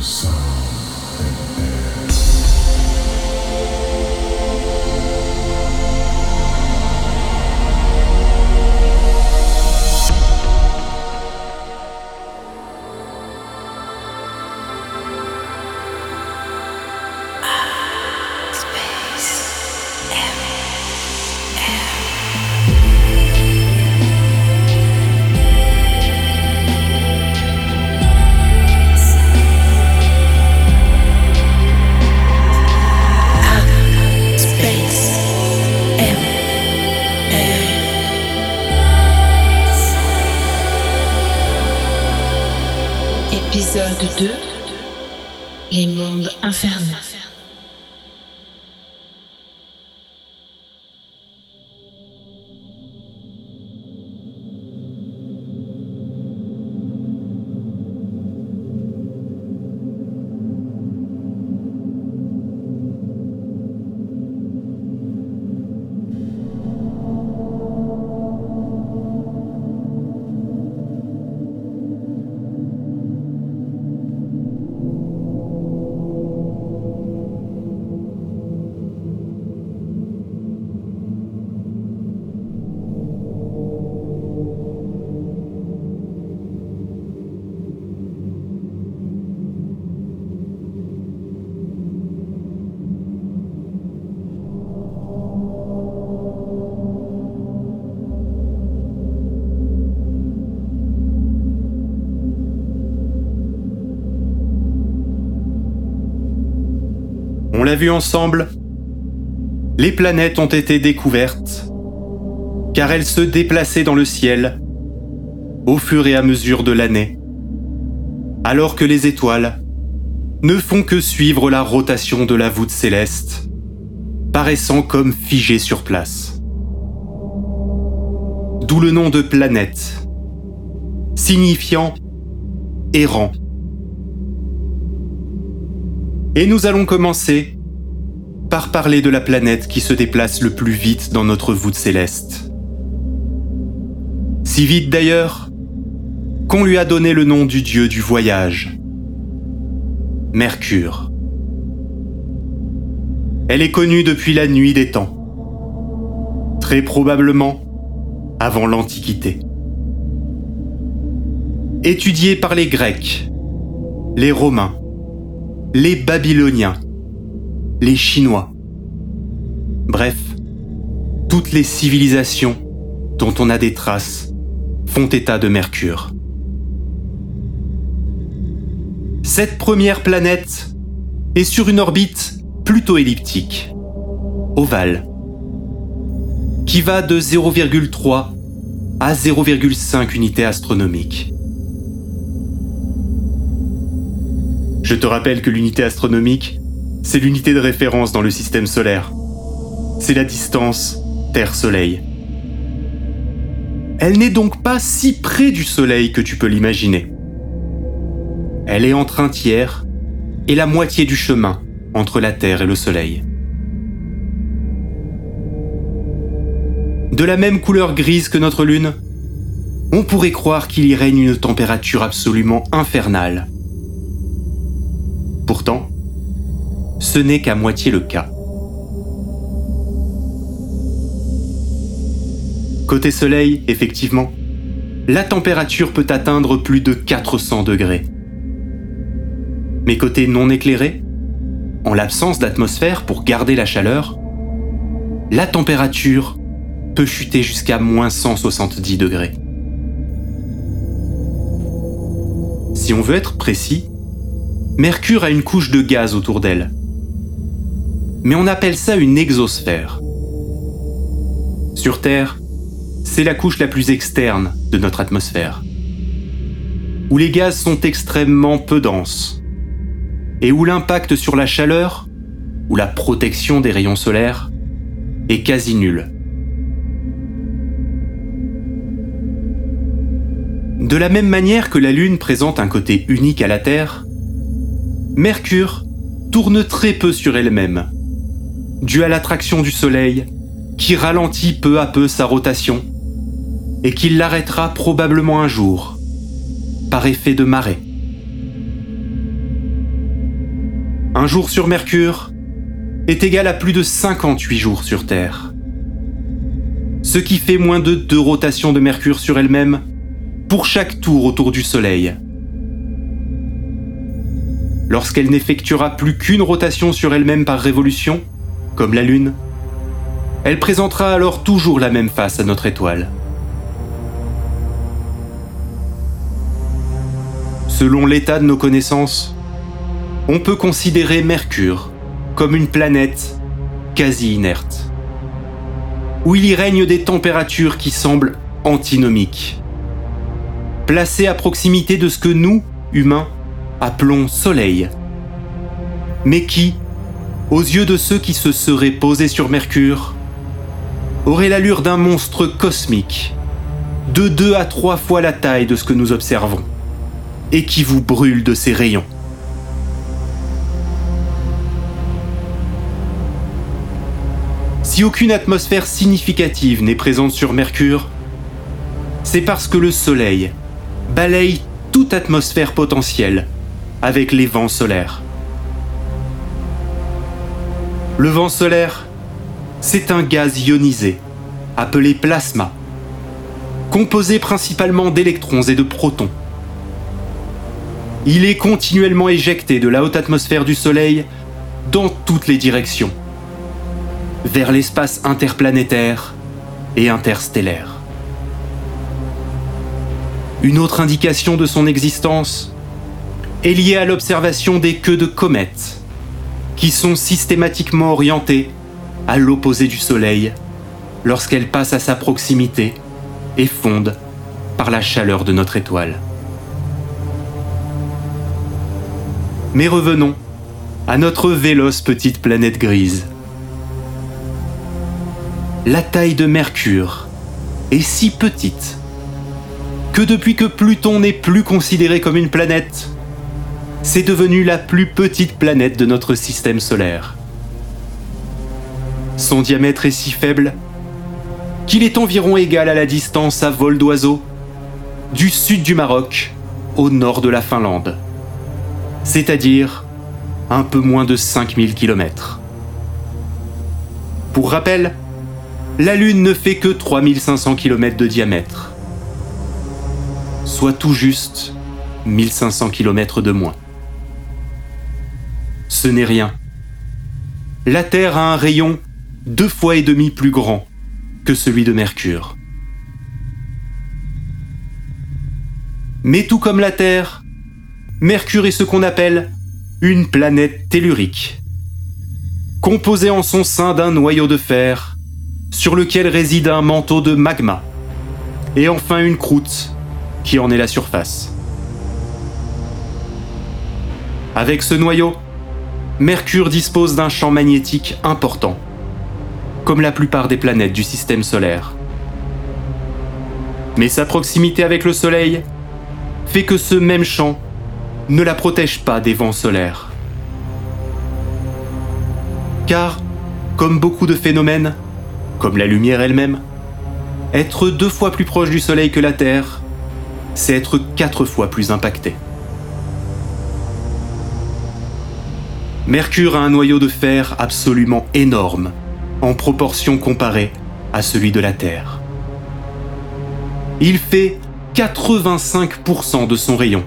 On vu ensemble, les planètes ont été découvertes, car elles se déplaçaient dans le ciel au fur et à mesure de l'année, alors que les étoiles ne font que suivre la rotation de la voûte céleste, paraissant comme figées sur place. D'où le nom de planète, signifiant errant. Et nous allons commencer par parler de la planète qui se déplace le plus vite dans notre voûte céleste. Si vite d'ailleurs qu'on lui a donné le nom du dieu du voyage, Mercure. Elle est connue depuis la nuit des temps, très probablement avant l'Antiquité. Étudiée par les Grecs, les Romains, les Babyloniens, les Chinois. Bref, toutes les civilisations dont on a des traces font état de Mercure. Cette première planète est sur une orbite plutôt elliptique, ovale, qui va de 0,3 à 0,5 unités astronomiques. Je te rappelle que l'unité astronomique, c'est l'unité de référence dans le système solaire. C'est la distance Terre-Soleil. Elle n'est donc pas si près du Soleil que tu peux l'imaginer. Elle est entre un tiers et la moitié du chemin entre la Terre et le Soleil. De la même couleur grise que notre Lune, on pourrait croire qu'il y règne une température absolument infernale ce n'est qu'à moitié le cas. Côté Soleil, effectivement, la température peut atteindre plus de 400 degrés. Mais côté non éclairé, en l'absence d'atmosphère pour garder la chaleur, la température peut chuter jusqu'à moins 170 degrés. Si on veut être précis, Mercure a une couche de gaz autour d'elle. Mais on appelle ça une exosphère. Sur Terre, c'est la couche la plus externe de notre atmosphère, où les gaz sont extrêmement peu denses, et où l'impact sur la chaleur, ou la protection des rayons solaires, est quasi nul. De la même manière que la Lune présente un côté unique à la Terre, Mercure tourne très peu sur elle-même, dû à l'attraction du Soleil, qui ralentit peu à peu sa rotation, et qui l'arrêtera probablement un jour, par effet de marée. un jour sur Mercure est égal à plus de 58 jours sur Terre. Ce qui fait moins de deux rotations de Mercure sur elle-même pour chaque tour autour du Soleil. Lorsqu'elle n'effectuera plus qu'une rotation sur elle-même par révolution, comme la Lune, elle présentera alors toujours la même face à notre étoile. Selon l'état de nos connaissances, on peut considérer Mercure comme une planète quasi inerte, où il y règne des températures qui semblent antinomiques, placées à proximité de ce que nous, humains, appelons Soleil, mais qui, aux yeux de ceux qui se seraient posés sur Mercure, aurait l'allure d'un monstre cosmique, de deux à trois fois la taille de ce que nous observons, et qui vous brûle de ses rayons. Si aucune atmosphère significative n'est présente sur Mercure, c'est parce que le Soleil balaye toute atmosphère potentielle avec les vents solaires. Le vent solaire, c'est un gaz ionisé, appelé plasma, composé principalement d'électrons et de protons. Il est continuellement éjecté de la haute atmosphère du Soleil dans toutes les directions, vers l'espace interplanétaire et interstellaire. Une autre indication de son existence est liée à l'observation des queues de comètes, qui sont systématiquement orientées à l'opposé du Soleil lorsqu'elles passent à sa proximité et fondent par la chaleur de notre étoile. Mais revenons à notre véloce petite planète grise. La taille de Mercure est si petite que depuis que Pluton n'est plus considéré comme une planète, c'est devenu la plus petite planète de notre système solaire. Son diamètre est si faible qu'il est environ égal à la distance à vol d'oiseau du sud du Maroc au nord de la Finlande, c'est-à-dire un peu moins de 5000 km. Pour rappel, la Lune ne fait que 3500 km de diamètre, soit tout juste 1500 km de moins ce n'est rien. La Terre a un rayon deux fois et demi plus grand que celui de Mercure. Mais tout comme la Terre, Mercure est ce qu'on appelle une planète tellurique, composée en son sein d'un noyau de fer sur lequel réside un manteau de magma, et enfin une croûte qui en est la surface. Avec ce noyau, Mercure dispose d'un champ magnétique important, comme la plupart des planètes du système solaire. Mais sa proximité avec le Soleil fait que ce même champ ne la protège pas des vents solaires. Car, comme beaucoup de phénomènes, comme la lumière elle-même, être deux fois plus proche du Soleil que la Terre, c'est être quatre fois plus impacté. Mercure a un noyau de fer absolument énorme, en proportion comparée à celui de la Terre. Il fait 85% de son rayon,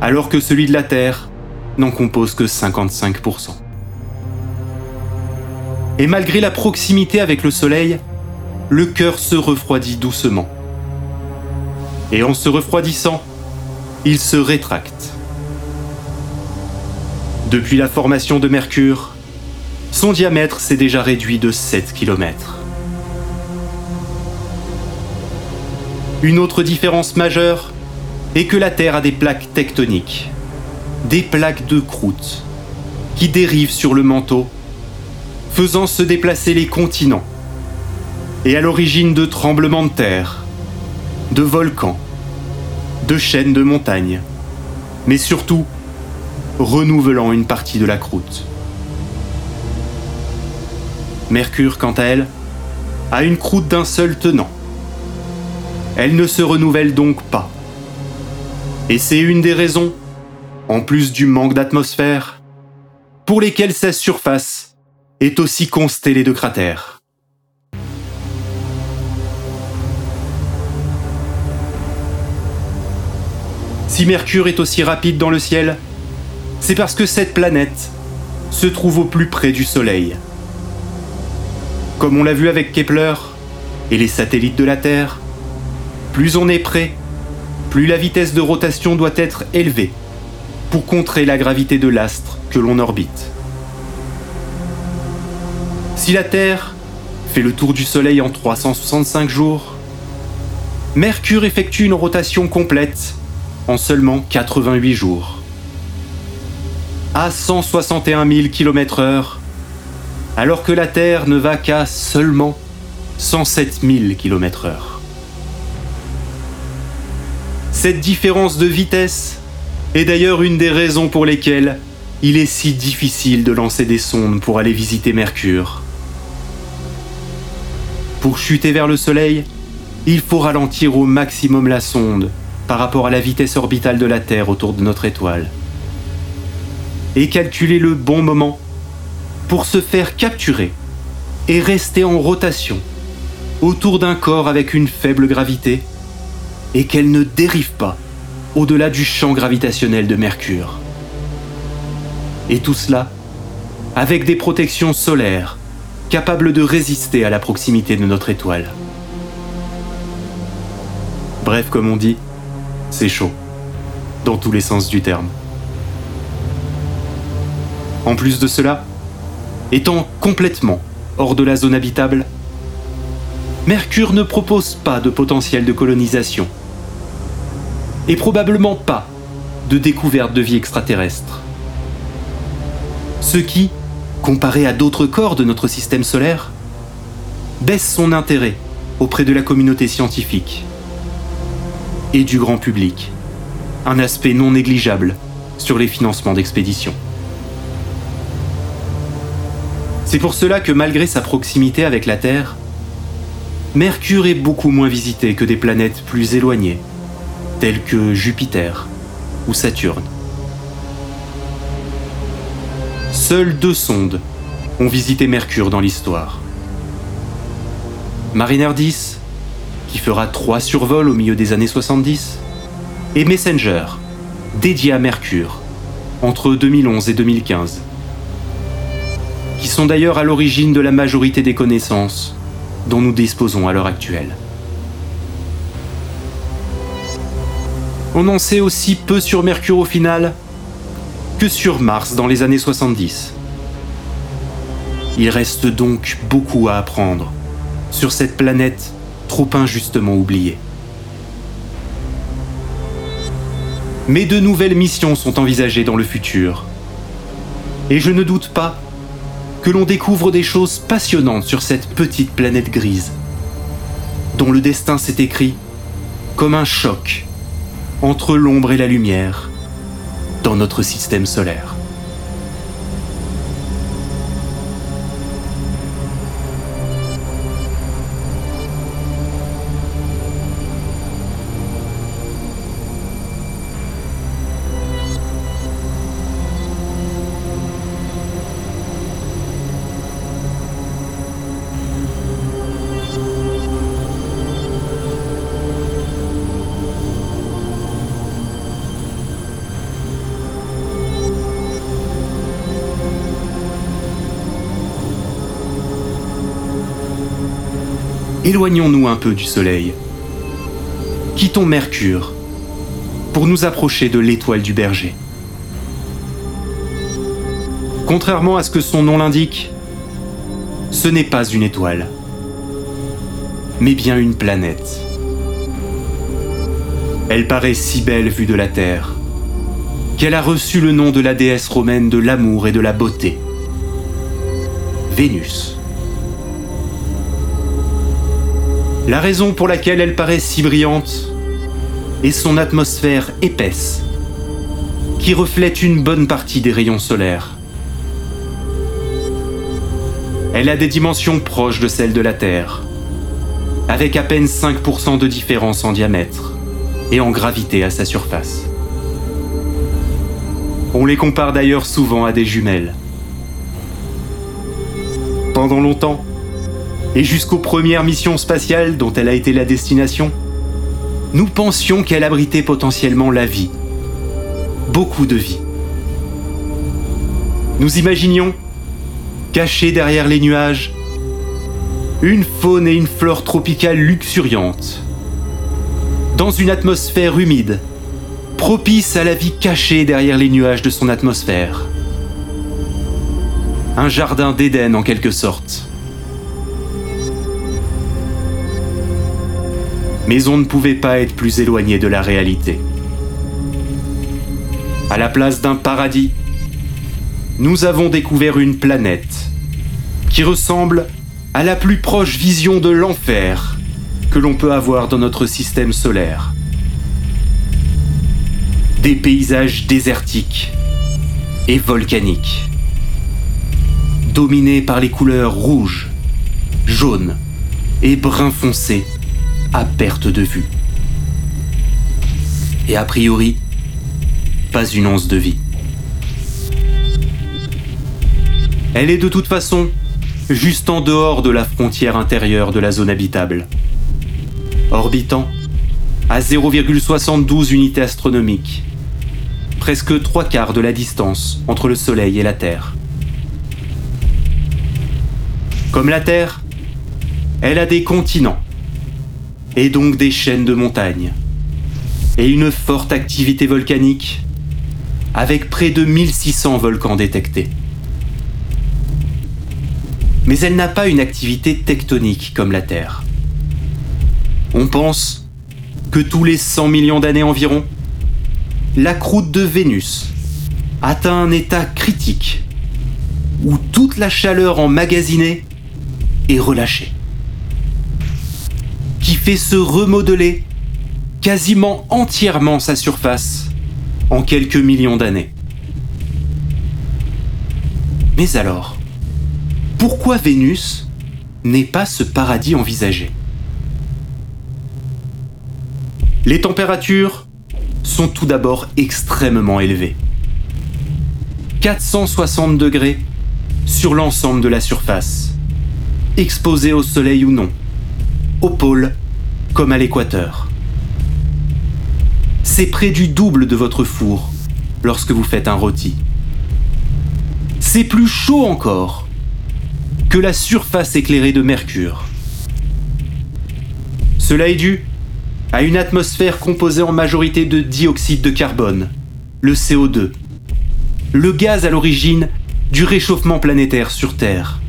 alors que celui de la Terre n'en compose que 55%. Et malgré la proximité avec le Soleil, le cœur se refroidit doucement. Et en se refroidissant, il se rétracte. Depuis la formation de Mercure, son diamètre s'est déjà réduit de 7 km. Une autre différence majeure est que la Terre a des plaques tectoniques, des plaques de croûte, qui dérivent sur le manteau, faisant se déplacer les continents, et à l'origine de tremblements de terre, de volcans, de chaînes de montagnes, mais surtout renouvelant une partie de la croûte. Mercure, quant à elle, a une croûte d'un seul tenant. Elle ne se renouvelle donc pas. Et c'est une des raisons, en plus du manque d'atmosphère, pour lesquels sa surface est aussi constellée de cratères. Si Mercure est aussi rapide dans le ciel, c'est parce que cette planète se trouve au plus près du Soleil. Comme on l'a vu avec Kepler et les satellites de la Terre, plus on est près, plus la vitesse de rotation doit être élevée pour contrer la gravité de l'astre que l'on orbite. Si la Terre fait le tour du Soleil en 365 jours, Mercure effectue une rotation complète en seulement 88 jours. À 161 000 km/h, alors que la Terre ne va qu'à seulement 107 000 km/h. Cette différence de vitesse est d'ailleurs une des raisons pour lesquelles il est si difficile de lancer des sondes pour aller visiter Mercure. Pour chuter vers le Soleil, il faut ralentir au maximum la sonde par rapport à la vitesse orbitale de la Terre autour de notre étoile. Et calculer le bon moment pour se faire capturer et rester en rotation autour d'un corps avec une faible gravité et qu'elle ne dérive pas au-delà du champ gravitationnel de Mercure. Et tout cela avec des protections solaires capables de résister à la proximité de notre étoile. Bref, comme on dit, c'est chaud, dans tous les sens du terme. En plus de cela, étant complètement hors de la zone habitable, Mercure ne propose pas de potentiel de colonisation et probablement pas de découverte de vie extraterrestre. Ce qui, comparé à d'autres corps de notre système solaire, baisse son intérêt auprès de la communauté scientifique et du grand public, un aspect non négligeable sur les financements d'expéditions. C'est pour cela que malgré sa proximité avec la Terre, Mercure est beaucoup moins visité que des planètes plus éloignées, telles que Jupiter ou Saturne. Seules deux sondes ont visité Mercure dans l'histoire. Mariner 10 qui fera trois survols au milieu des années 70, et Messenger, dédié à Mercure, entre 2011 et 2015, qui sont d'ailleurs à l'origine de la majorité des connaissances dont nous disposons à l'heure actuelle. On en sait aussi peu sur Mercure au final que sur Mars dans les années 70. Il reste donc beaucoup à apprendre sur cette planète trop injustement oublié. Mais de nouvelles missions sont envisagées dans le futur. Et je ne doute pas que l'on découvre des choses passionnantes sur cette petite planète grise, dont le destin s'est écrit comme un choc entre l'ombre et la lumière dans notre système solaire. Éloignons-nous un peu du Soleil. Quittons Mercure pour nous approcher de l'étoile du berger. Contrairement à ce que son nom l'indique, ce n'est pas une étoile, mais bien une planète. Elle paraît si belle vue de la Terre qu'elle a reçu le nom de la déesse romaine de l'amour et de la beauté, Vénus. La raison pour laquelle elle paraît si brillante est son atmosphère épaisse, qui reflète une bonne partie des rayons solaires. Elle a des dimensions proches de celles de la Terre, avec à peine 5% de différence en diamètre et en gravité à sa surface. On les compare d'ailleurs souvent à des jumelles, Pendant longtemps, et jusqu'aux premières missions spatiales dont elle a été la destination, nous pensions qu'elle abritait potentiellement la vie. Beaucoup de vie. Nous imaginions, cachés derrière les nuages, une faune et une flore tropicale luxuriantes, dans une atmosphère humide, propice à la vie cachée derrière les nuages de son atmosphère. Un jardin d'Éden en quelque sorte. Mais on ne pouvait pas être plus éloigné de la réalité. À la place d'un paradis, nous avons découvert une planète qui ressemble à la plus proche vision de l'enfer que l'on peut avoir dans notre système solaire. Des paysages désertiques et volcaniques, dominés par les couleurs rouge, jaune et brun foncé à perte de vue. Et a priori, pas une once de vie. Elle est de toute façon juste en dehors de la frontière intérieure de la zone habitable. Orbitant à 0,72 unités astronomiques, presque trois quarts de la distance entre le Soleil et la Terre. Comme la Terre, elle a des continents, et donc des chaînes de montagnes, et une forte activité volcanique, avec près de 1600 volcans détectés. Mais elle n'a pas une activité tectonique comme la Terre. On pense que tous les 100 millions d'années environ, la croûte de Vénus atteint un état critique où toute la chaleur emmagasinée est relâchée, qui fait se remodeler quasiment entièrement sa surface en quelques millions d'années. Mais alors, pourquoi Vénus n'est pas ce paradis envisagé? Les températures sont tout d'abord extrêmement élevées. 460 degrés sur l'ensemble de la surface, exposée au soleil ou non, au pôle comme à l'équateur. C'est près du double de votre four lorsque vous faites un rôti. C'est plus chaud encore que la surface éclairée de Mercure. Cela est dû à une atmosphère composée en majorité de dioxyde de carbone, le CO2, le gaz à l'origine du réchauffement planétaire sur Terre,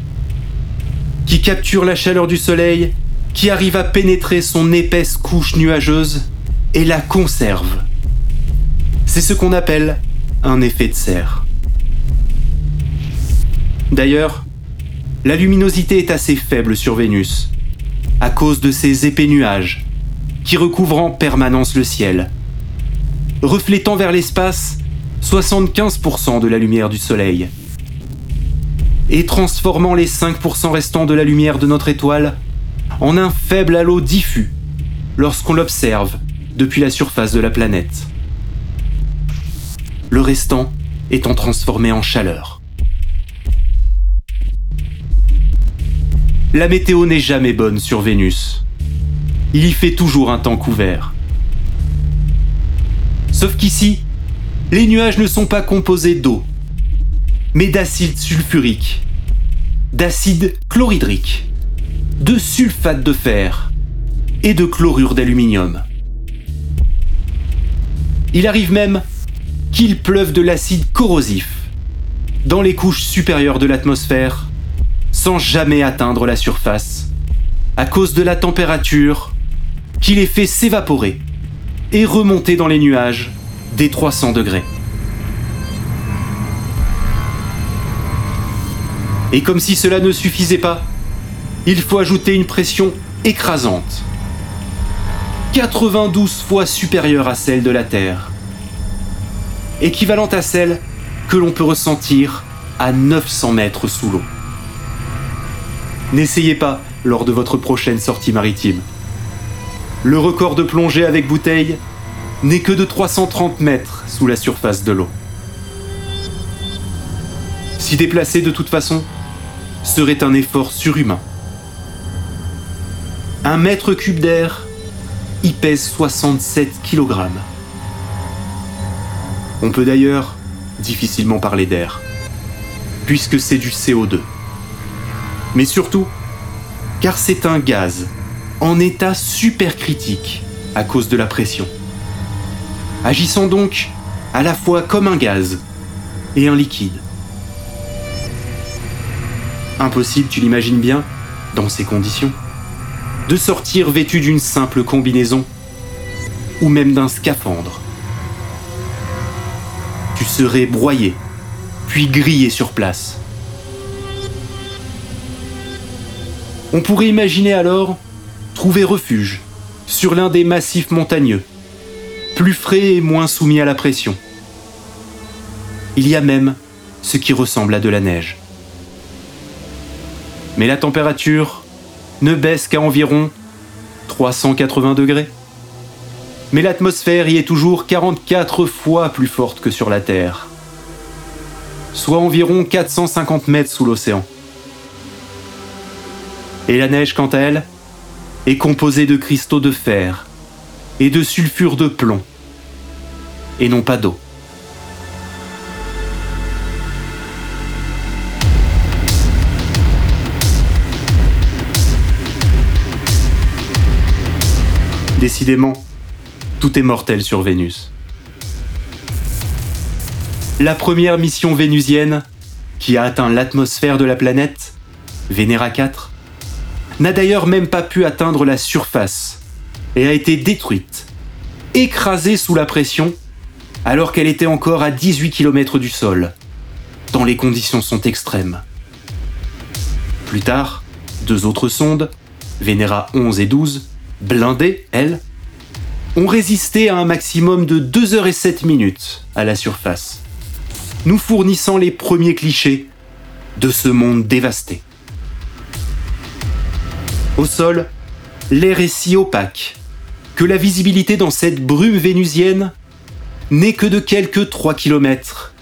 qui capture la chaleur du Soleil, qui arrive à pénétrer son épaisse couche nuageuse et la conserve. C'est ce qu'on appelle un effet de serre. D'ailleurs, la luminosité est assez faible sur Vénus, à cause de ces épais nuages qui recouvrent en permanence le ciel, reflétant vers l'espace 75% de la lumière du Soleil, et transformant les 5% restants de la lumière de notre étoile en un faible halo diffus lorsqu'on l'observe depuis la surface de la planète. Le restant étant transformé en chaleur. la météo n'est jamais bonne sur Vénus. Il y fait toujours un temps couvert. Sauf qu'ici, les nuages ne sont pas composés d'eau, mais d'acide sulfurique, d'acide chlorhydrique, de sulfate de fer et de chlorure d'aluminium. Il arrive même qu'il pleuve de l'acide corrosif dans les couches supérieures de l'atmosphère sans jamais atteindre la surface, à cause de la température qui les fait s'évaporer et remonter dans les nuages des 300 degrés. Et comme si cela ne suffisait pas, il faut ajouter une pression écrasante, 92 fois supérieure à celle de la Terre, équivalente à celle que l'on peut ressentir à 900 mètres sous l'eau. N'essayez pas lors de votre prochaine sortie maritime. Le record de plongée avec bouteille n'est que de 330 mètres sous la surface de l'eau. Si déplacé de toute façon, serait un effort surhumain. Un mètre cube d'air y pèse 67 kg. On peut d'ailleurs difficilement parler d'air, puisque c'est du CO2. Mais surtout, car c'est un gaz en état supercritique à cause de la pression. Agissant donc à la fois comme un gaz et un liquide. Impossible, tu l'imagines bien, dans ces conditions, de sortir vêtu d'une simple combinaison ou même d'un scaphandre. Tu serais broyé, puis grillé sur place. On pourrait imaginer alors trouver refuge sur l'un des massifs montagneux, plus frais et moins soumis à la pression. Il y a même ce qui ressemble à de la neige. Mais la température ne baisse qu'à environ 380 degrés. Mais l'atmosphère y est toujours 44 fois plus forte que sur la Terre, soit environ 450 mètres sous l'océan. Et la neige, quant à elle, est composée de cristaux de fer et de sulfure de plomb, et non pas d'eau. Décidément, tout est mortel sur Vénus. La première mission vénusienne, qui a atteint l'atmosphère de la planète, Vénéra 4, n'a d'ailleurs même pas pu atteindre la surface et a été détruite, écrasée sous la pression, alors qu'elle était encore à 18 km du sol, tant les conditions sont extrêmes. Plus tard, deux autres sondes, Vénéra 11 et 12, blindées, elles, ont résisté à un maximum de 2 heures et 7 minutes à la surface, nous fournissant les premiers clichés de ce monde dévasté. Au sol, l'air est si opaque que la visibilité dans cette brume vénusienne n'est que de quelques 3 km,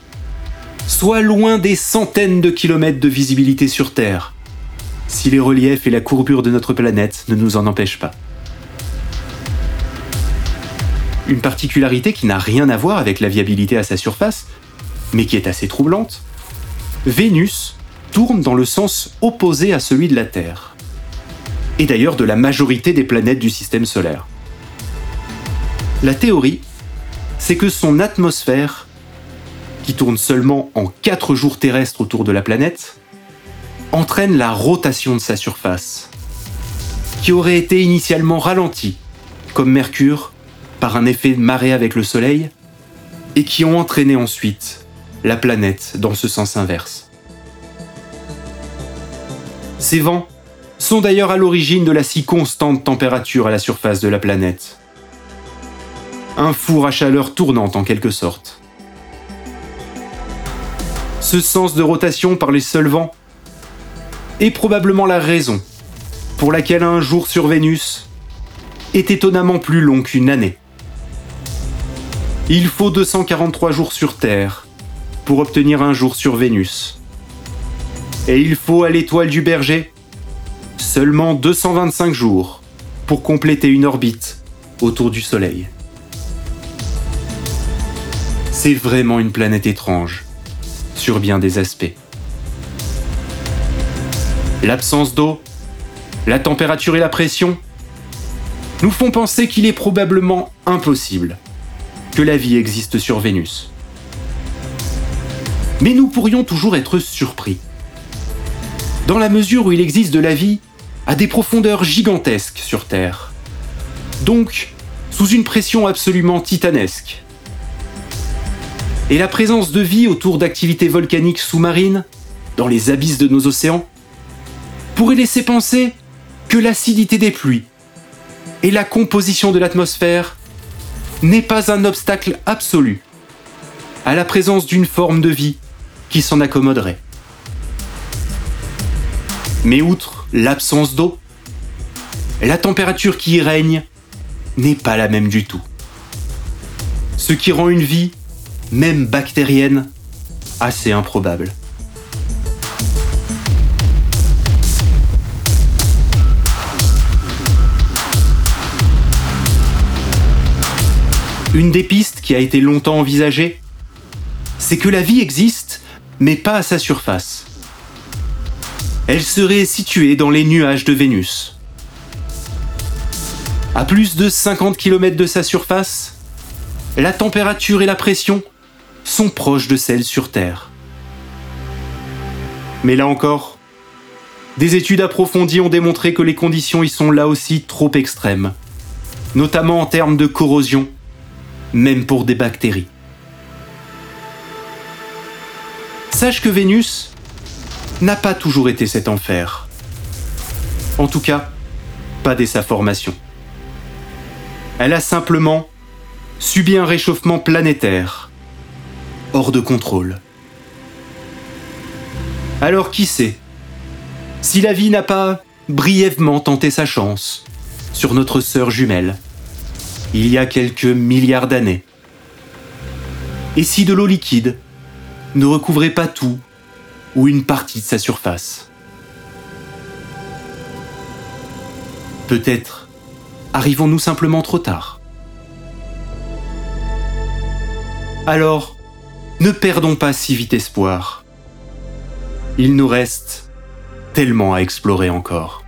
soit loin des centaines de kilomètres de visibilité sur Terre, si les reliefs et la courbure de notre planète ne nous en empêchent pas. Une particularité qui n'a rien à voir avec la viabilité à sa surface, mais qui est assez troublante, Vénus tourne dans le sens opposé à celui de la Terre et d'ailleurs de la majorité des planètes du système solaire. La théorie, c'est que son atmosphère, qui tourne seulement en 4 jours terrestres autour de la planète, entraîne la rotation de sa surface, qui aurait été initialement ralentie, comme Mercure, par un effet de marée avec le Soleil, et qui ont entraîné ensuite la planète dans ce sens inverse. Ces vents sont d'ailleurs à l'origine de la si constante température à la surface de la planète. Un four à chaleur tournante en quelque sorte. Ce sens de rotation par les seuls vents est probablement la raison pour laquelle un jour sur Vénus est étonnamment plus long qu'une année. Il faut 243 jours sur Terre pour obtenir un jour sur Vénus. Et il faut à l'étoile du berger Seulement 225 jours pour compléter une orbite autour du Soleil. C'est vraiment une planète étrange, sur bien des aspects. L'absence d'eau, la température et la pression nous font penser qu'il est probablement impossible que la vie existe sur Vénus. Mais nous pourrions toujours être surpris. Dans la mesure où il existe de la vie à des profondeurs gigantesques sur Terre. Donc, sous une pression absolument titanesque. Et la présence de vie autour d'activités volcaniques sous-marines, dans les abysses de nos océans, pourrait laisser penser que l'acidité des pluies et la composition de l'atmosphère n'est pas un obstacle absolu à la présence d'une forme de vie qui s'en accommoderait. Mais outre l'absence d'eau, la température qui y règne n'est pas la même du tout. Ce qui rend une vie, même bactérienne, assez improbable. Une des pistes qui a été longtemps envisagée, c'est que la vie existe, mais pas à sa surface. Elle serait située dans les nuages de Vénus. À plus de 50 km de sa surface, la température et la pression sont proches de celles sur Terre. Mais là encore, des études approfondies ont démontré que les conditions y sont là aussi trop extrêmes, notamment en termes de corrosion, même pour des bactéries. Sache que Vénus n'a pas toujours été cet enfer. En tout cas, pas dès sa formation. Elle a simplement subi un réchauffement planétaire, hors de contrôle. Alors qui sait si la vie n'a pas brièvement tenté sa chance sur notre sœur jumelle, il y a quelques milliards d'années. Et si de l'eau liquide ne recouvrait pas tout ou une partie de sa surface? Peut-être arrivons-nous simplement trop tard. Alors, ne perdons pas si vite espoir. Il nous reste tellement à explorer encore.